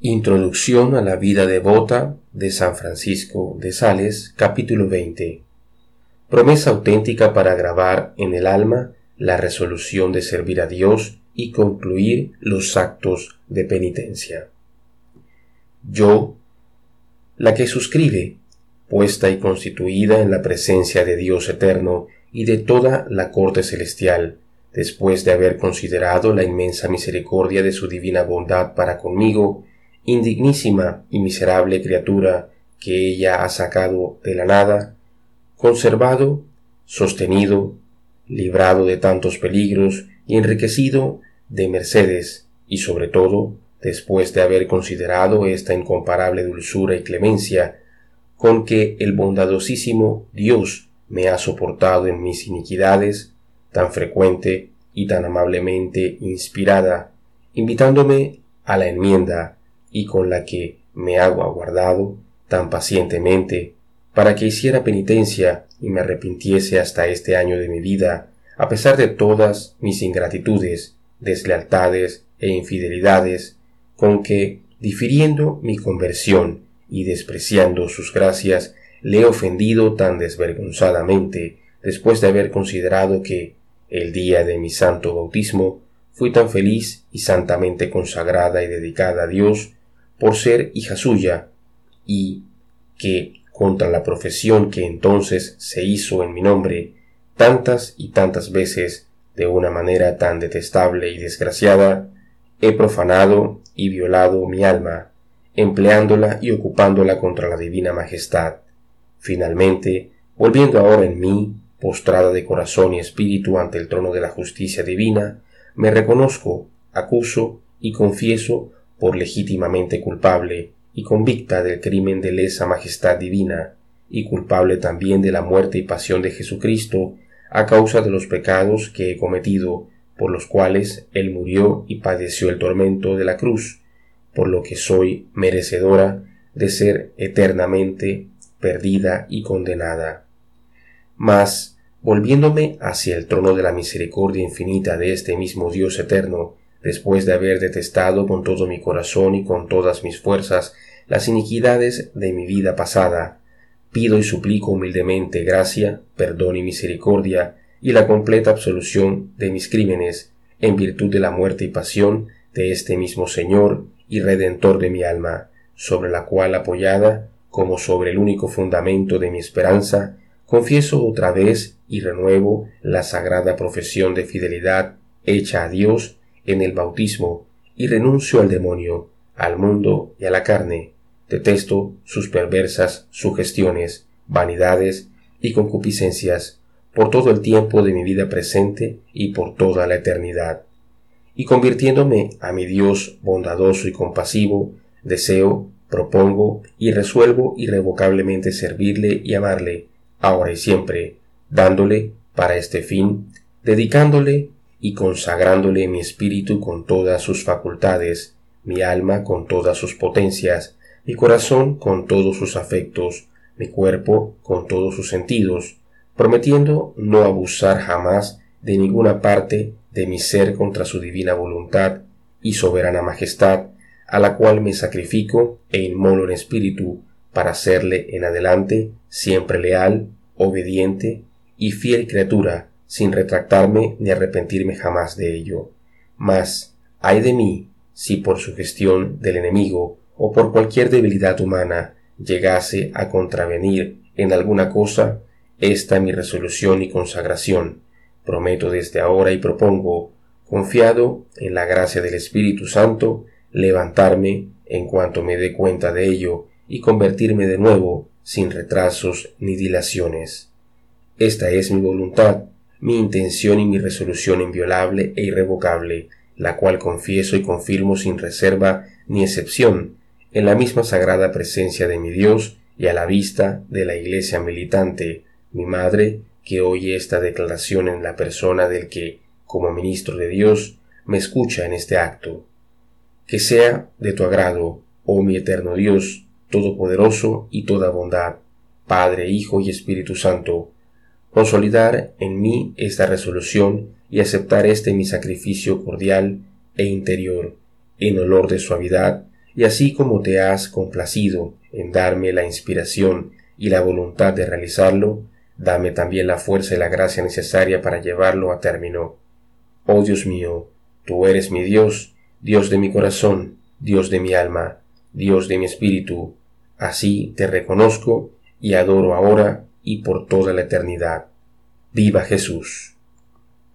Introducción a la vida devota de San Francisco de Sales, capítulo 20. Promesa auténtica para grabar en el alma la resolución de servir a Dios y concluir los actos de penitencia. Yo, la que suscribe, puesta y constituida en la presencia de Dios eterno y de toda la corte celestial, después de haber considerado la inmensa misericordia de su divina bondad para conmigo, indignísima y miserable criatura que ella ha sacado de la nada, conservado, sostenido, librado de tantos peligros y enriquecido de mercedes, y sobre todo, después de haber considerado esta incomparable dulzura y clemencia con que el bondadosísimo Dios me ha soportado en mis iniquidades, tan frecuente y tan amablemente inspirada, invitándome a la enmienda y con la que me hago aguardado tan pacientemente para que hiciera penitencia y me arrepintiese hasta este año de mi vida, a pesar de todas mis ingratitudes, deslealtades e infidelidades, con que, difiriendo mi conversión y despreciando sus gracias, le he ofendido tan desvergonzadamente, después de haber considerado que, el día de mi santo bautismo, fui tan feliz y santamente consagrada y dedicada a Dios, por ser hija suya, y que, contra la profesión que entonces se hizo en mi nombre, tantas y tantas veces, de una manera tan detestable y desgraciada, he profanado y violado mi alma, empleándola y ocupándola contra la divina majestad. Finalmente, volviendo ahora en mí, postrada de corazón y espíritu ante el trono de la justicia divina, me reconozco, acuso y confieso por legítimamente culpable y convicta del crimen de lesa majestad divina, y culpable también de la muerte y pasión de Jesucristo, a causa de los pecados que he cometido, por los cuales Él murió y padeció el tormento de la cruz, por lo que soy merecedora de ser eternamente perdida y condenada. Mas, volviéndome hacia el trono de la misericordia infinita de este mismo Dios eterno, después de haber detestado con todo mi corazón y con todas mis fuerzas las iniquidades de mi vida pasada, pido y suplico humildemente gracia, perdón y misericordia, y la completa absolución de mis crímenes, en virtud de la muerte y pasión de este mismo Señor y Redentor de mi alma, sobre la cual apoyada, como sobre el único fundamento de mi esperanza, confieso otra vez y renuevo la sagrada profesión de fidelidad hecha a Dios en el bautismo y renuncio al demonio, al mundo y a la carne. Detesto sus perversas sugestiones, vanidades y concupiscencias por todo el tiempo de mi vida presente y por toda la eternidad. Y convirtiéndome a mi Dios bondadoso y compasivo, deseo, propongo y resuelvo irrevocablemente servirle y amarle, ahora y siempre, dándole, para este fin, dedicándole y consagrándole mi espíritu con todas sus facultades, mi alma con todas sus potencias, mi corazón con todos sus afectos, mi cuerpo con todos sus sentidos, prometiendo no abusar jamás de ninguna parte de mi ser contra su divina voluntad y soberana majestad, a la cual me sacrifico e inmolo en espíritu para serle en adelante siempre leal, obediente y fiel criatura sin retractarme ni arrepentirme jamás de ello. Mas, ay de mí, si por sugestión del enemigo o por cualquier debilidad humana llegase a contravenir en alguna cosa esta mi resolución y consagración, prometo desde ahora y propongo, confiado en la gracia del Espíritu Santo, levantarme en cuanto me dé cuenta de ello y convertirme de nuevo sin retrasos ni dilaciones. Esta es mi voluntad, mi intención y mi resolución inviolable e irrevocable, la cual confieso y confirmo sin reserva ni excepción, en la misma sagrada presencia de mi Dios y a la vista de la Iglesia militante, mi Madre, que oye esta declaración en la persona del que, como ministro de Dios, me escucha en este acto. Que sea de tu agrado, oh mi eterno Dios, Todopoderoso y toda bondad, Padre, Hijo y Espíritu Santo, consolidar en mí esta resolución y aceptar este mi sacrificio cordial e interior, en olor de suavidad y así como te has complacido en darme la inspiración y la voluntad de realizarlo, dame también la fuerza y la gracia necesaria para llevarlo a término. Oh Dios mío, tú eres mi Dios, Dios de mi corazón, Dios de mi alma, Dios de mi espíritu, así te reconozco y adoro ahora y por toda la eternidad. Viva Jesús.